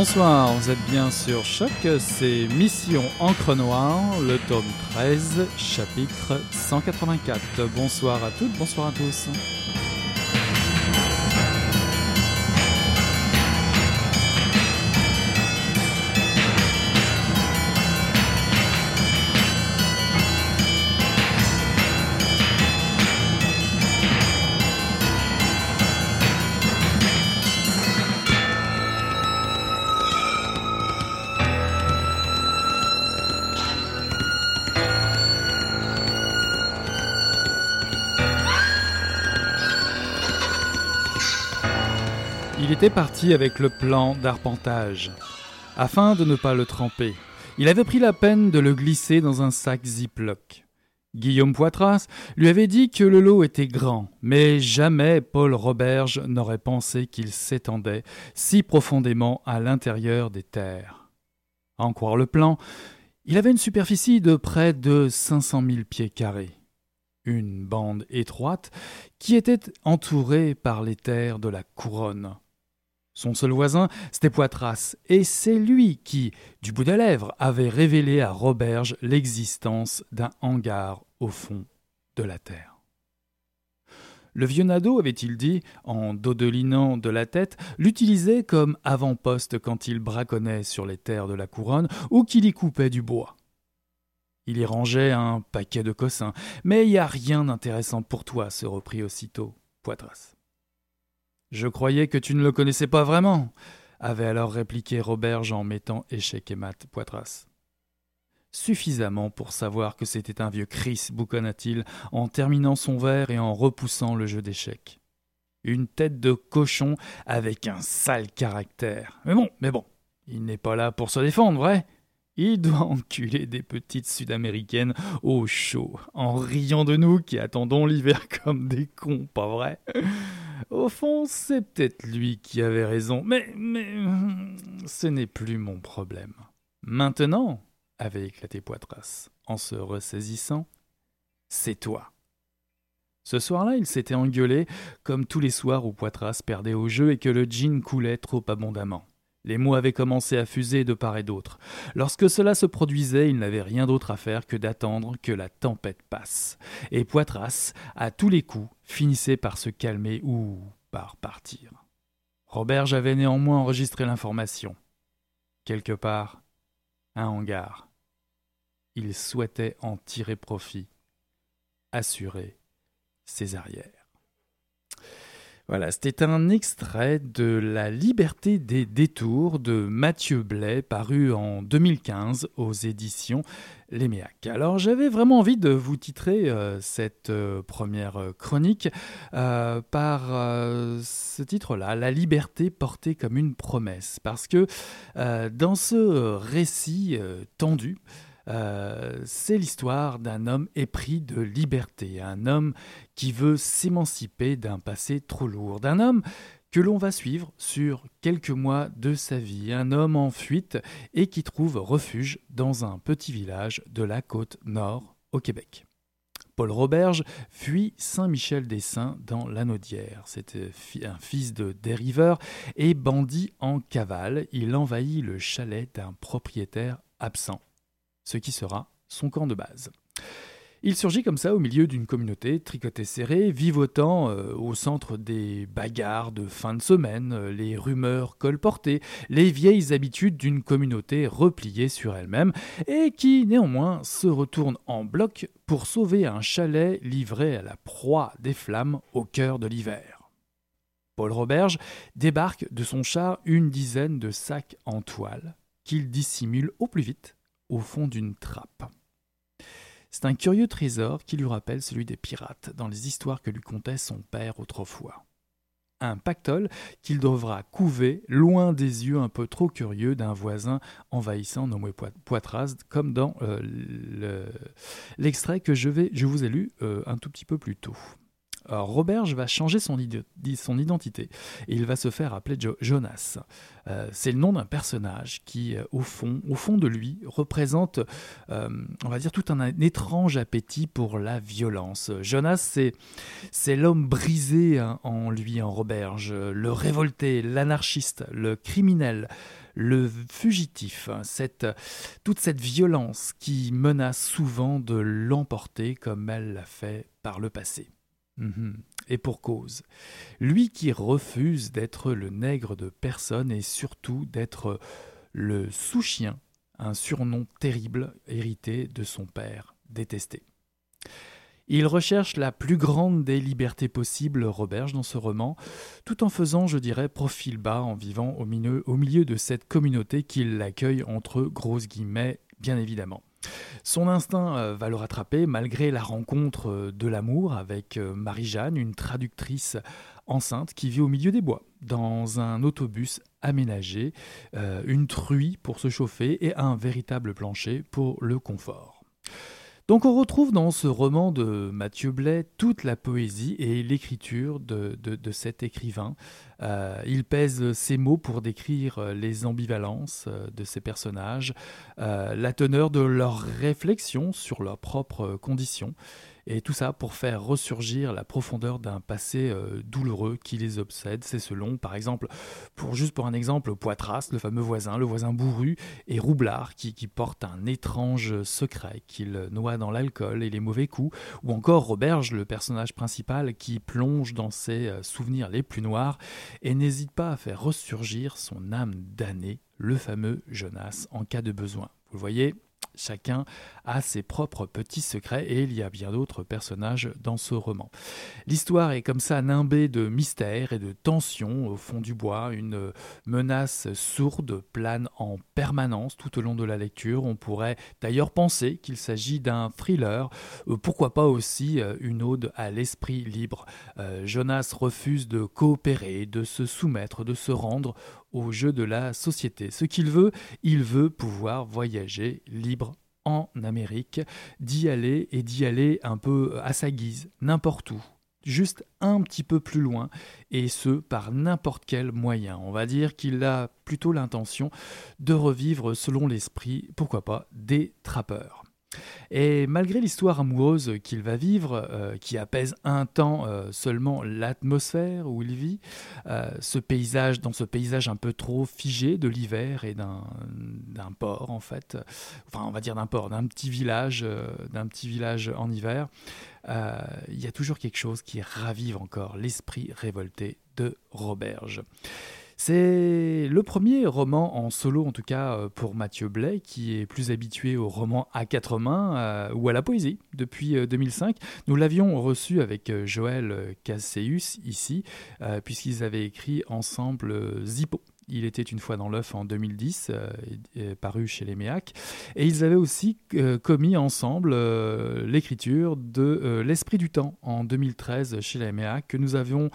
Bonsoir, vous êtes bien sur Choc, c'est Mission Encre Noire, le tome 13, chapitre 184. Bonsoir à toutes, bonsoir à tous. Était parti avec le plan d'arpentage, afin de ne pas le tremper. Il avait pris la peine de le glisser dans un sac Ziploc. Guillaume Poitras lui avait dit que le lot était grand, mais jamais Paul Roberge n'aurait pensé qu'il s'étendait si profondément à l'intérieur des terres. En croire le plan, il avait une superficie de près de 500 000 pieds carrés. Une bande étroite qui était entourée par les terres de la couronne. Son seul voisin, c'était Poitras, et c'est lui qui, du bout des lèvres, avait révélé à Roberge l'existence d'un hangar au fond de la terre. Le vieux Nadeau, avait-il dit, en dodelinant de la tête, l'utilisait comme avant-poste quand il braconnait sur les terres de la couronne ou qu'il y coupait du bois. Il y rangeait un paquet de cossins, mais il n'y a rien d'intéressant pour toi, se reprit aussitôt Poitras. Je croyais que tu ne le connaissais pas vraiment, avait alors répliqué Roberge en mettant échec et mat Poitras. Suffisamment pour savoir que c'était un vieux Chris, boukonna-t-il, en terminant son verre et en repoussant le jeu d'échecs. Une tête de cochon avec un sale caractère. Mais bon, mais bon, il n'est pas là pour se défendre, vrai? Il doit enculer des petites sud-américaines au chaud, en riant de nous qui attendons l'hiver comme des cons, pas vrai? Au fond, c'est peut-être lui qui avait raison, mais, ce n'est plus mon problème. Maintenant, avait éclaté Poitras, en se ressaisissant, c'est toi. Ce soir-là, il s'était engueulé, comme tous les soirs où Poitras perdait au jeu et que le gin coulait trop abondamment. Les mots avaient commencé à fuser de part et d'autre. Lorsque cela se produisait, il n'avait rien d'autre à faire que d'attendre que la tempête passe. Et Poitras, à tous les coups, finissait par se calmer ou par partir. Roberge avait néanmoins enregistré l'information. Quelque part, un hangar. Il souhaitait en tirer profit. assurer ses arrières. Voilà, c'était un extrait de La liberté des détours de Mathieu Blais, paru en 2015 aux éditions Léméac. Alors j'avais vraiment envie de vous titrer euh, cette euh, première chronique euh, par ce titre-là, La liberté portée comme une promesse, parce que dans ce récit tendu, euh, c'est l'histoire d'un homme épris de liberté, un homme qui veut s'émanciper d'un passé trop lourd, d'un homme que l'on va suivre sur quelques mois de sa vie, un homme en fuite et qui trouve refuge dans un petit village de la côte nord au Québec. Paul Roberge fuit Saint-Michel-des-Saints dans l'Anaudière. C'était un fils de dériveur et bandit en cavale. Il envahit le chalet d'un propriétaire absent ce qui sera son camp de base. Il surgit comme ça au milieu d'une communauté tricotée serrée, vivotant euh, au centre des bagarres de fin de semaine, euh, les rumeurs colportées, les vieilles habitudes d'une communauté repliée sur elle-même, et qui néanmoins se retourne en bloc pour sauver un chalet livré à la proie des flammes au cœur de l'hiver. Paul Roberge débarque de son char une dizaine de sacs en toile qu'il dissimule au plus vite au fond d'une trappe. C'est un curieux trésor qui lui rappelle celui des pirates dans les histoires que lui contait son père autrefois. Un pactole qu'il devra couver loin des yeux un peu trop curieux d'un voisin envahissant nommé Poitras, comme dans euh, l'extrait que je, vous ai lu euh, un tout petit peu plus tôt. Roberge va changer son, identité il va se faire appeler Jonas. Euh, c'est le nom d'un personnage qui, euh, au fond, au fond de lui, représente, euh, on va dire, tout un, étrange appétit pour la violence. Jonas, c'est, l'homme brisé hein, en lui, en Roberge, le révolté, l'anarchiste, le criminel, le fugitif, hein, toute cette violence qui menace souvent de l'emporter comme elle l'a fait par le passé. Mhm. Et pour cause. Lui qui refuse d'être le nègre de personne et surtout d'être le sous-chien, un surnom terrible hérité de son père détesté. Il recherche la plus grande des libertés possibles, Roberge, dans ce roman, tout en faisant, je dirais, profil bas en vivant au milieu, de cette communauté qui l'accueille entre grosses guillemets, bien évidemment. Son instinct euh, va le rattraper malgré la rencontre euh, de l'amour avec euh, Marie-Jeanne, une traductrice enceinte qui vit au milieu des bois, dans un autobus aménagé, une truie pour se chauffer et un véritable plancher pour le confort. Donc on retrouve dans ce roman de Mathieu Blais toute la poésie et l'écriture de, cet écrivain. Euh, il pèse ses mots pour décrire les ambivalences euh, de ses personnages, euh, la teneur de leurs réflexions sur leurs propres conditions. Et tout ça pour faire ressurgir la profondeur d'un passé euh, douloureux qui les obsède. C'est selon, par exemple, pour juste pour un exemple, Poitras, le fameux voisin, le voisin bourru, et Roublard qui, porte un étrange secret qu'il noie dans l'alcool et les mauvais coups, ou encore Roberge, le personnage principal qui plonge dans ses euh, souvenirs les plus noirs et n'hésite pas à faire ressurgir son âme damnée, le fameux Jonas, en cas de besoin. Vous le voyez, Chacun a ses propres petits secrets et il y a bien d'autres personnages dans ce roman. L'histoire est comme ça nimbée de mystère et de tension au fond du bois. Une menace sourde plane en permanence tout au long de la lecture. On pourrait d'ailleurs penser qu'il s'agit d'un thriller, euh, pourquoi pas aussi euh, une ode à l'esprit libre. Euh, Jonas refuse de coopérer, de se soumettre, de se rendre au jeu de la société. Ce qu'il veut, il veut pouvoir voyager libre en Amérique, d'y aller et d'y aller un peu à sa guise, n'importe où, juste un petit peu plus loin, et ce par n'importe quel moyen. On va dire qu'il a plutôt l'intention de revivre selon l'esprit, pourquoi pas, des trappeurs. Et malgré l'histoire amoureuse qu'il va vivre, euh, qui apaise un temps euh, seulement l'atmosphère où il vit, euh, ce paysage, dans ce paysage un peu trop figé de l'hiver et d'un port en fait, enfin on va dire d'un port, d'un petit village, d'un petit village en hiver, il y a toujours quelque chose qui ravive encore l'esprit révolté de Roberge. C'est le premier roman en solo, en tout cas euh, pour Mathieu Blais, qui est plus habitué au roman à quatre mains euh, ou à la poésie depuis 2005. Euh, Nous l'avions reçu avec Joël Casseus ici, puisqu'ils avaient écrit ensemble Zippo. Il était une fois dans l'œuf en 2010, euh, paru chez les Méac. Et ils avaient aussi euh, commis ensemble euh, l'écriture de L'Esprit du Temps en 2013 chez les Méac, que nous avions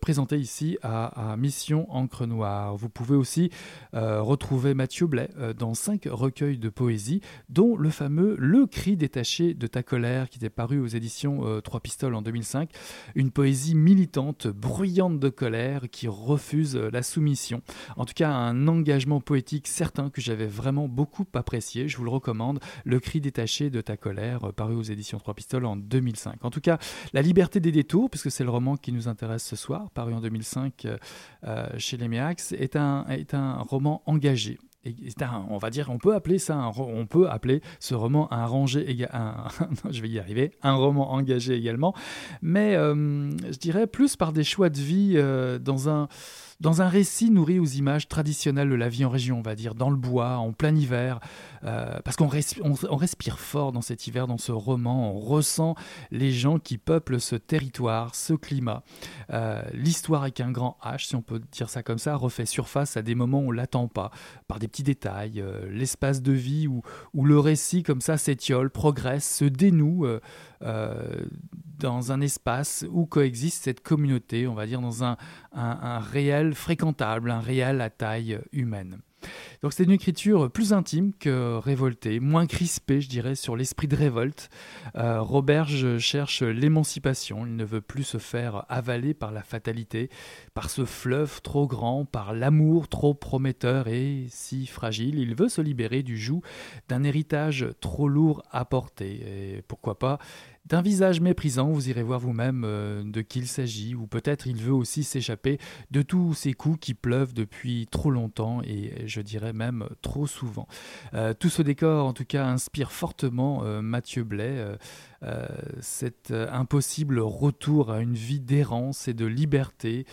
présenté ici à, Mission Encre Noire. Vous pouvez aussi retrouver Mathieu Blais dans cinq recueils de poésie, dont le fameux Le cri détaché de ta colère, qui était paru aux éditions Trois Pistoles en 2005. Une poésie militante, bruyante de colère, qui refuse la soumission. En tout cas, un engagement poétique certain que j'avais vraiment beaucoup apprécié. Je vous le recommande. Le cri détaché de ta colère, euh, paru aux éditions Trois Pistoles en 2005. En tout cas, La liberté des détours, puisque c'est le roman qui nous intéresse ce soir, paru en 2005 euh, euh, chez les Méax, est un, est un roman engagé on va dire, on peut appeler ça, on peut appeler ce roman un rangé, je vais y arriver, un roman engagé également, mais je dirais plus par des choix de vie dans un dans un récit nourri aux images traditionnelles de la vie en région, on va dire, dans le bois, en plein hiver, euh, parce qu'on respire fort dans cet hiver, dans ce roman, on ressent les gens qui peuplent ce territoire, ce climat. Euh, l'histoire avec un grand H, si on peut dire ça comme ça, refait surface à des moments où on l'attend pas, par des petits détails, euh, l'espace de vie où, le récit comme ça s'étiole, progresse, se dénoue dans un espace où coexiste cette communauté, on va dire dans un, un fréquentable, un réel à taille humaine. Donc c'est une écriture plus intime que révoltée, moins crispée, je dirais, sur l'esprit de révolte. Euh, Roberge cherche l'émancipation, il ne veut plus se faire avaler par la fatalité, par ce fleuve trop grand, par l'amour trop prometteur et si fragile. Il veut se libérer du joug d'un héritage trop lourd à porter. Et pourquoi pas d'un visage méprisant, vous irez voir vous-même euh, de qui il s'agit, ou peut-être il veut aussi s'échapper de tous ces coups qui pleuvent depuis trop longtemps et je dirais même trop souvent. Euh, tout ce décor, en tout cas, inspire fortement euh, Mathieu Blais. cet impossible retour à une vie d'errance et de liberté,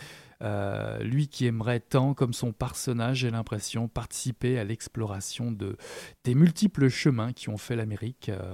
euh, lui qui aimerait tant, comme son personnage, j'ai l'impression, participer à l'exploration de, des multiples chemins qui ont fait l'Amérique. Euh,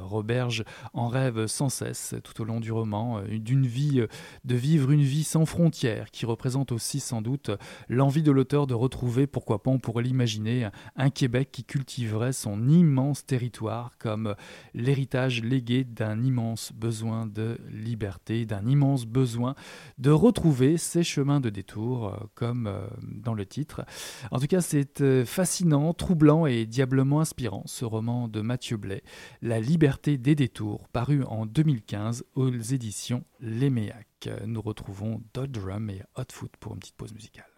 en rêve sans cesse tout au long du roman, euh, d'une vie, de vivre une vie sans frontières, qui représente aussi sans doute l'envie de l'auteur de retrouver, pourquoi pas on pourrait l'imaginer, un Québec qui cultiverait son immense territoire comme l'héritage légué d'un immense besoin de liberté, d'un immense besoin de retrouver ses chemins de détour euh, comme euh, dans le titre. En tout cas, c'est euh, fascinant, troublant et diablement inspirant, ce roman de Mathieu Blais, La liberté des détours, paru en 2015 aux éditions Léméac. Nous retrouvons Dodge Drum et Hot Foot pour une petite pause musicale.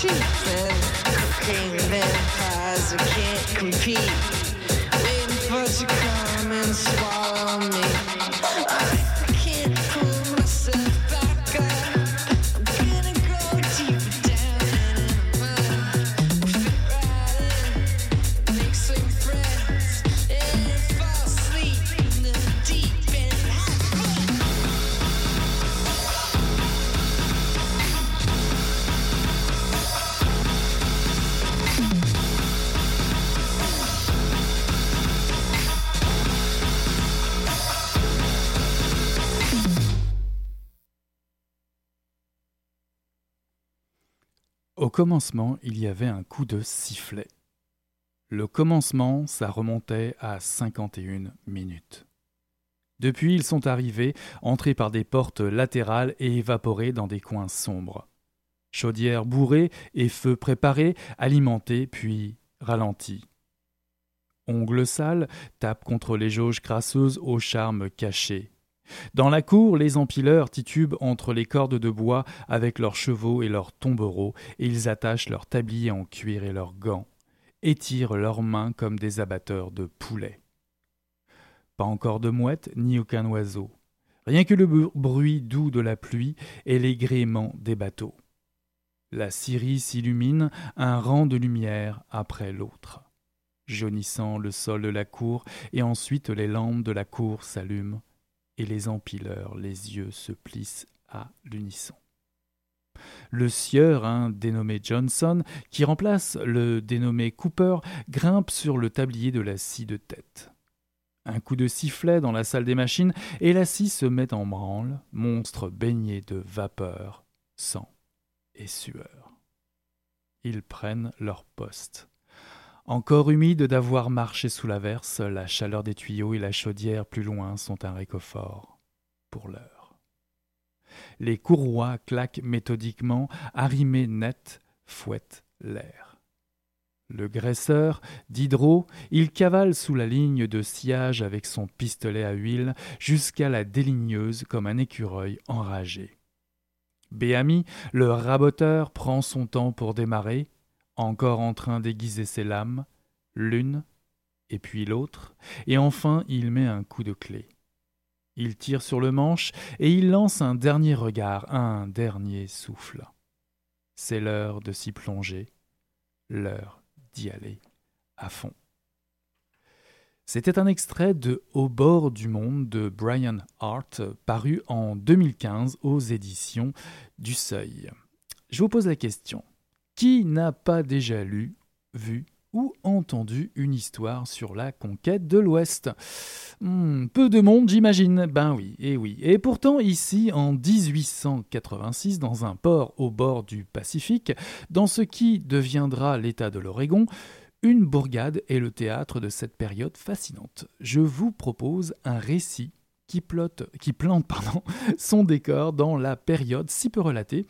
teeth, man. Cocaine vampires, I can't compete. Commencement, il y avait un coup de sifflet. Le commencement, ça remontait à 51 minutes. Depuis, ils sont arrivés, entrés par des portes latérales et évaporés dans des coins sombres. Chaudière bourrée et feu préparé, alimentés puis ralentis. Ongles sales tapent contre les jauges crasseuses au charme caché. Dans la cour, les empileurs titubent entre les cordes de bois avec leurs chevaux et leurs tombereaux, et ils attachent leurs tabliers en cuir et leurs gants, étirent leurs mains comme des abatteurs de poulets. Pas encore de mouettes ni aucun oiseau, rien que le bruit doux de la pluie et les gréements des bateaux. La Syrie s'illumine, un rang de lumière après l'autre, jaunissant le sol de la cour, et ensuite les lampes de la cour s'allument et les empileurs, les yeux se plissent à l'unisson. Le sieur, un dénommé Johnson, qui remplace le dénommé Cooper, grimpe sur le tablier de la scie de tête. Un coup de sifflet dans la salle des machines, et la scie se met en branle, monstre baigné de vapeur, sang et sueur. Ils prennent leur poste. Encore humide d'avoir marché sous la verse, la chaleur des tuyaux et la chaudière plus loin sont un réconfort pour l'heure. Les courroies claquent méthodiquement, arrimées net, fouettent l'air. Le graisseur, Diderot, il cavale sous la ligne de sillage avec son pistolet à huile jusqu'à la déligneuse comme un écureuil enragé. Béami, le raboteur, prend son temps pour démarrer, encore en train d'aiguiser ses lames, l'une, et puis l'autre, et enfin il met un coup de clé. Il tire sur le manche et il lance un dernier regard, un dernier souffle. C'est l'heure de s'y plonger, l'heure d'y aller à fond. C'était un extrait de Au bord du monde de Brian Hart, paru en 2015 aux éditions du Seuil. Je vous pose la question. Qui n'a pas déjà lu, vu ou entendu une histoire sur la conquête de l'Ouest? Hmm, Peu de monde, j'imagine. Ben oui, et oui. Et pourtant, ici, en 1886, dans un port au bord du Pacifique, dans ce qui deviendra l'État de l'Oregon, une bourgade est le théâtre de cette période fascinante. Je vous propose un récit qui, plante son décor dans la période si peu relatée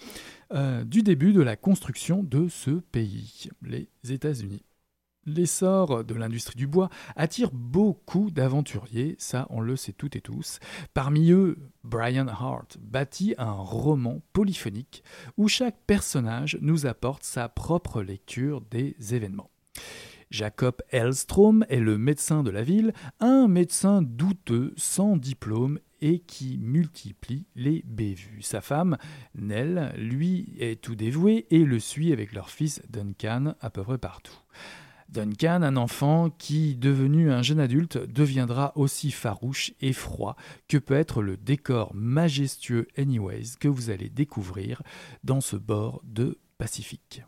euh, du début de la construction de ce pays, les États-Unis. L'essor de l'industrie du bois attire beaucoup d'aventuriers, ça on le sait toutes et tous. Parmi eux, Brian Hart bâtit un roman polyphonique où chaque personnage nous apporte sa propre lecture des événements. Jacob Elstrom est le médecin de la ville, un médecin douteux, sans diplôme et qui multiplie les bévues. Sa femme, Nell, lui, est tout dévouée et le suit avec leur fils Duncan à peu près partout. Duncan, un enfant qui, devenu un jeune adulte, deviendra aussi farouche et froid que peut être le décor majestueux Anyways que vous allez découvrir dans ce bord de Pacifique.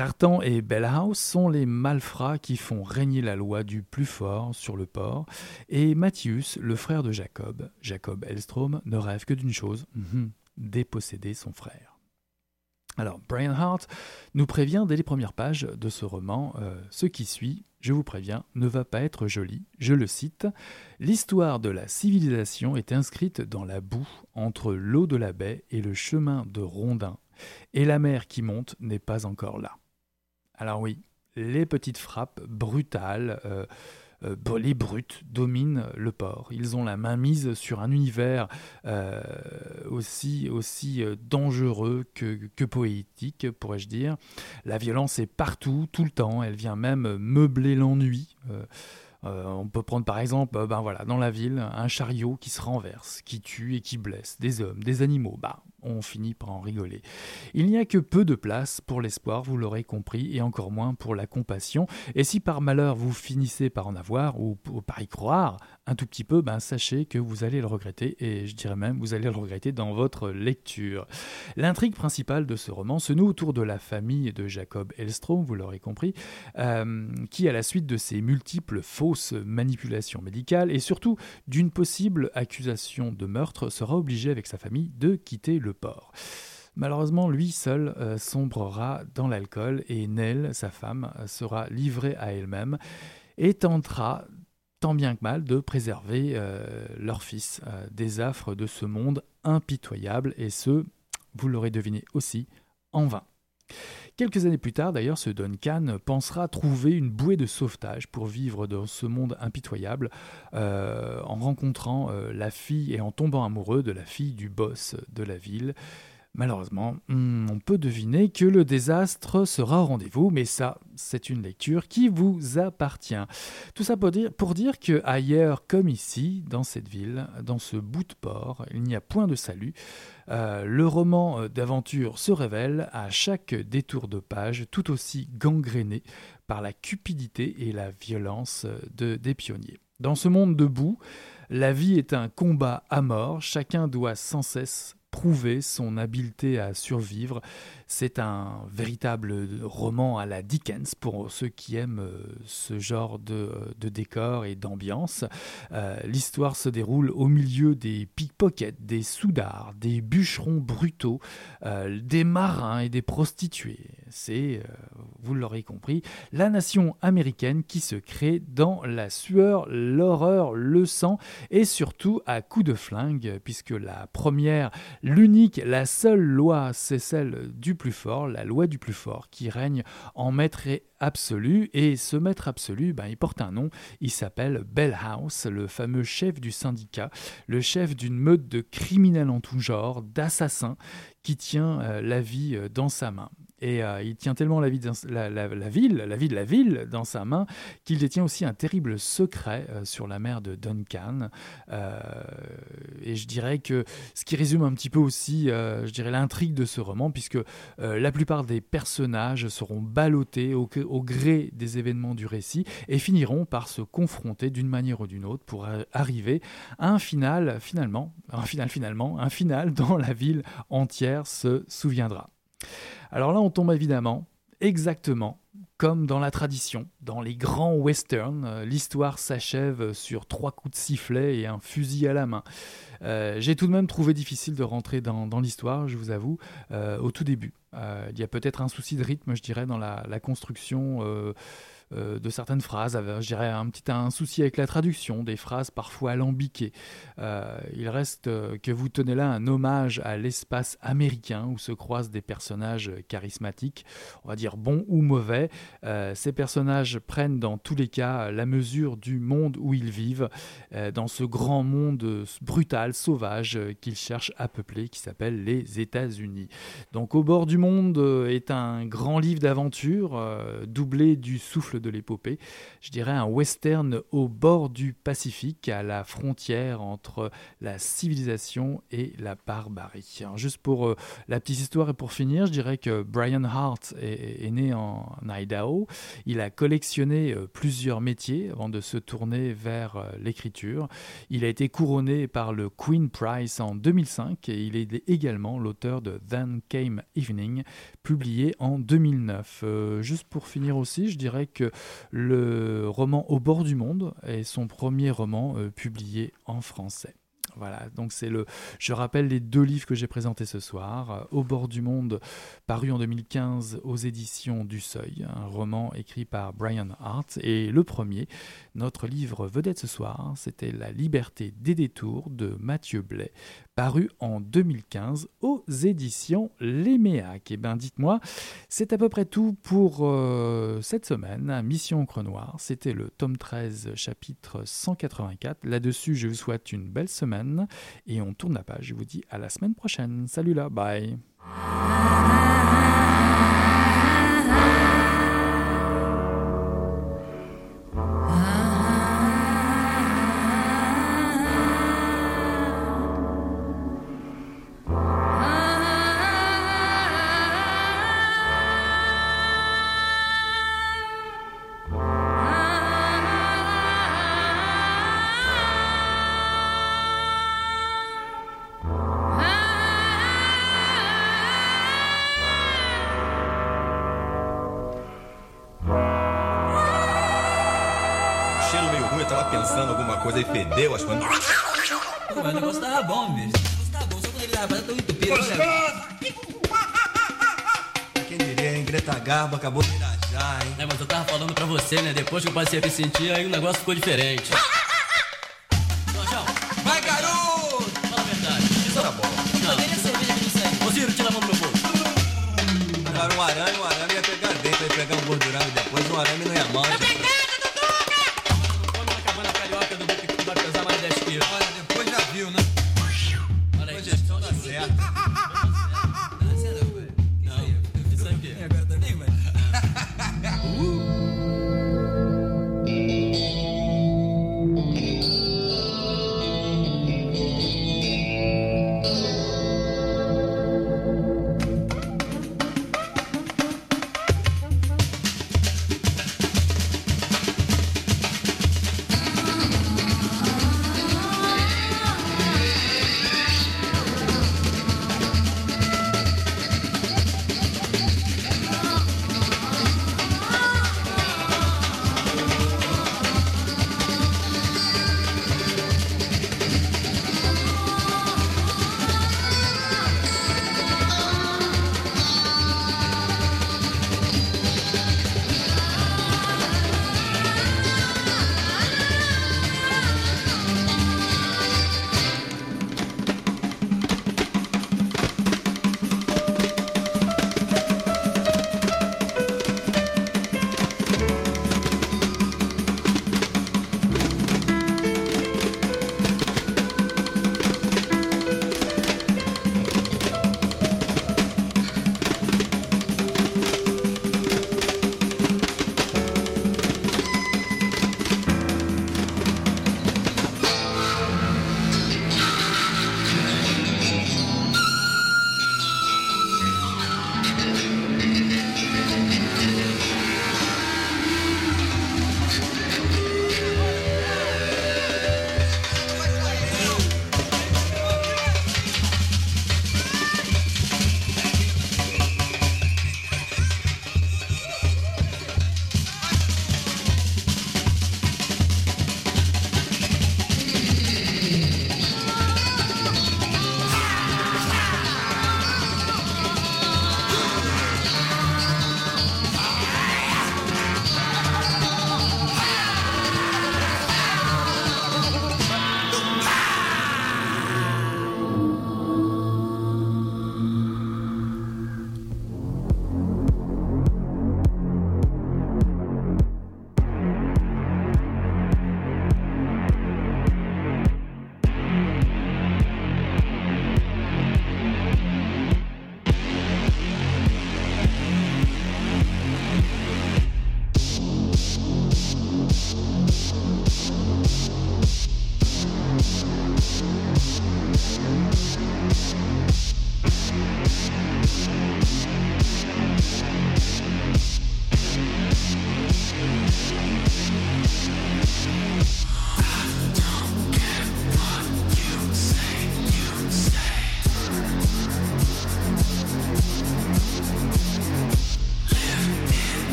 Tartan et Bellhouse sont les malfrats qui font régner la loi du plus fort sur le port, et Matthias, le frère de Jacob, Jacob Elstrom, ne rêve que d'une chose, mhm, déposséder son frère. Alors, Brian Hart nous prévient dès les premières pages de ce roman, euh, ce qui suit, je vous préviens, ne va pas être joli. Je le cite L'histoire de la civilisation est inscrite dans la boue entre l'eau de la baie et le chemin de Rondin, et la mer qui monte n'est pas encore là. Alors oui, les petites frappes brutales, euh, les brutes dominent le port. Ils ont la main mise sur un univers aussi, aussi dangereux que poétique, pourrais-je dire. La violence est partout, tout le temps. Elle vient même meubler l'ennui. Euh, on peut prendre par exemple, euh, ben voilà, dans la ville, un chariot qui se renverse, qui tue et qui blesse des hommes, des animaux. Bah, on finit par en rigoler. Il n'y a que peu de place pour l'espoir, vous l'aurez compris, et encore moins pour la compassion. Et si par malheur vous finissez par en avoir, ou, par y croire un tout petit peu, ben sachez que vous allez le regretter, et je dirais même vous allez le regretter dans votre lecture. L'intrigue principale de ce roman se noue autour de la famille de Jacob Elstrom, vous l'aurez compris, euh, qui à la suite de ses multiples fausses manipulations médicales, et surtout d'une possible accusation de meurtre, sera obligé avec sa famille de quitter le port. Malheureusement, lui seul euh, sombrera dans l'alcool et Nell, sa femme, sera livrée à elle-même et tentera tant bien que mal de préserver euh, leur fils euh, des affres de ce monde impitoyable et ce, vous l'aurez deviné aussi, en vain. Quelques années plus tard, d'ailleurs, ce Duncan pensera trouver une bouée de sauvetage pour vivre dans ce monde impitoyable euh, en rencontrant la fille et en tombant amoureux de la fille du boss de la ville. Malheureusement, hmm, on peut deviner que le désastre sera au rendez-vous, mais ça, c'est une lecture qui vous appartient. Tout ça pour dire, pour que ailleurs comme ici, dans cette ville, dans ce bout de port, il n'y a point de salut. Euh, le roman d'aventure se révèle à chaque détour de page tout aussi gangréné par la cupidité et la violence de, des pionniers. Dans ce monde debout, la vie est un combat à mort, chacun doit sans cesse prouver son habileté à survivre. C'est un véritable roman à la Dickens pour ceux qui aiment euh, ce genre de, décor et d'ambiance. Euh, l'histoire se déroule au milieu des pickpockets, des soudards, des bûcherons brutaux, euh, des marins et des prostituées. C'est, vous l'aurez compris, la nation américaine qui se crée dans la sueur, l'horreur, le sang et surtout à coups de flingue, puisque la première L'unique, la seule loi, c'est celle du plus fort, la loi du plus fort, qui règne en maître absolu. Et ce maître absolu, ben, il porte un nom, il s'appelle Bellhouse, le fameux chef du syndicat, le chef d'une meute de criminels en tout genre, d'assassins, qui tient euh, la vie euh, dans sa main. Et euh, il tient tellement la, vie ville, la vie de la ville dans sa main, qu'il détient aussi un terrible secret euh, sur la mer de Duncan. Euh, et je dirais que ce qui résume un petit peu aussi, l'intrigue de ce roman, puisque la plupart des personnages seront ballottés au, au, gré des événements du récit et finiront par se confronter d'une manière ou d'une autre pour arriver à un final, finalement, un final finalement, un final dont la ville entière se souviendra. Alors là, on tombe évidemment exactement comme dans la tradition, dans les grands westerns, euh, l'histoire s'achève sur trois coups de sifflet et un fusil à la main. Euh, j'ai tout de même trouvé difficile de rentrer dans, l'histoire, je vous avoue, euh, au tout début. il y a peut-être un souci de rythme, je dirais, dans la, la construction euh, de certaines phrases, je dirais un petit un souci avec la traduction, des phrases parfois alambiquées. Euh, il reste euh, que vous tenez là un hommage à l'espace américain où se croisent des personnages charismatiques, on va dire bons ou mauvais. ces personnages prennent dans tous les cas la mesure du monde où ils vivent, dans ce grand monde brutal, sauvage qu'ils cherchent à peupler, qui s'appelle les États-Unis. Donc Au bord du monde est un grand livre d'aventure, doublé du souffle de l'épopée. Je dirais un western au bord du Pacifique, à la frontière entre la civilisation et la barbarie. juste pour euh, la petite histoire et pour finir, je dirais que Brian Hart est, né en Idaho. Il a collectionné euh, plusieurs métiers avant de se tourner vers euh, l'écriture. Il a été couronné par le Queen Prize en 2005 et il est également l'auteur de Then Came Evening, publié en 2009. juste pour finir aussi, je dirais que le roman Au bord du monde est son premier roman euh, publié en français. Voilà, donc c'est le. Je rappelle les deux livres que j'ai présentés ce soir. Euh, Au bord du monde, paru en 2015 aux éditions du Seuil, un roman écrit par Brian Hart. Et le premier, notre livre vedette ce soir, c'était La liberté des détours de Mathieu Blais, paru en 2015 aux éditions Léméac. Et eh bien dites-moi, c'est à peu près tout pour euh, cette semaine. Mission Encre Noire, c'était le tome 13, chapitre 184. Là-dessus, je vous souhaite une belle semaine et on tourne la page. Je vous dis à la semaine prochaine. Salut là, bye. Coisa e fedeu as coisas. Pô, mas o negócio tava bom, bicho. O negócio tava bom, só quando ele tava tão entupido. Quem diria, hein? Greta Garbo acabou de irajar, hein? É, mas eu tava falando pra você, né? Depois que eu passei a me sentir, aí o negócio ficou diferente.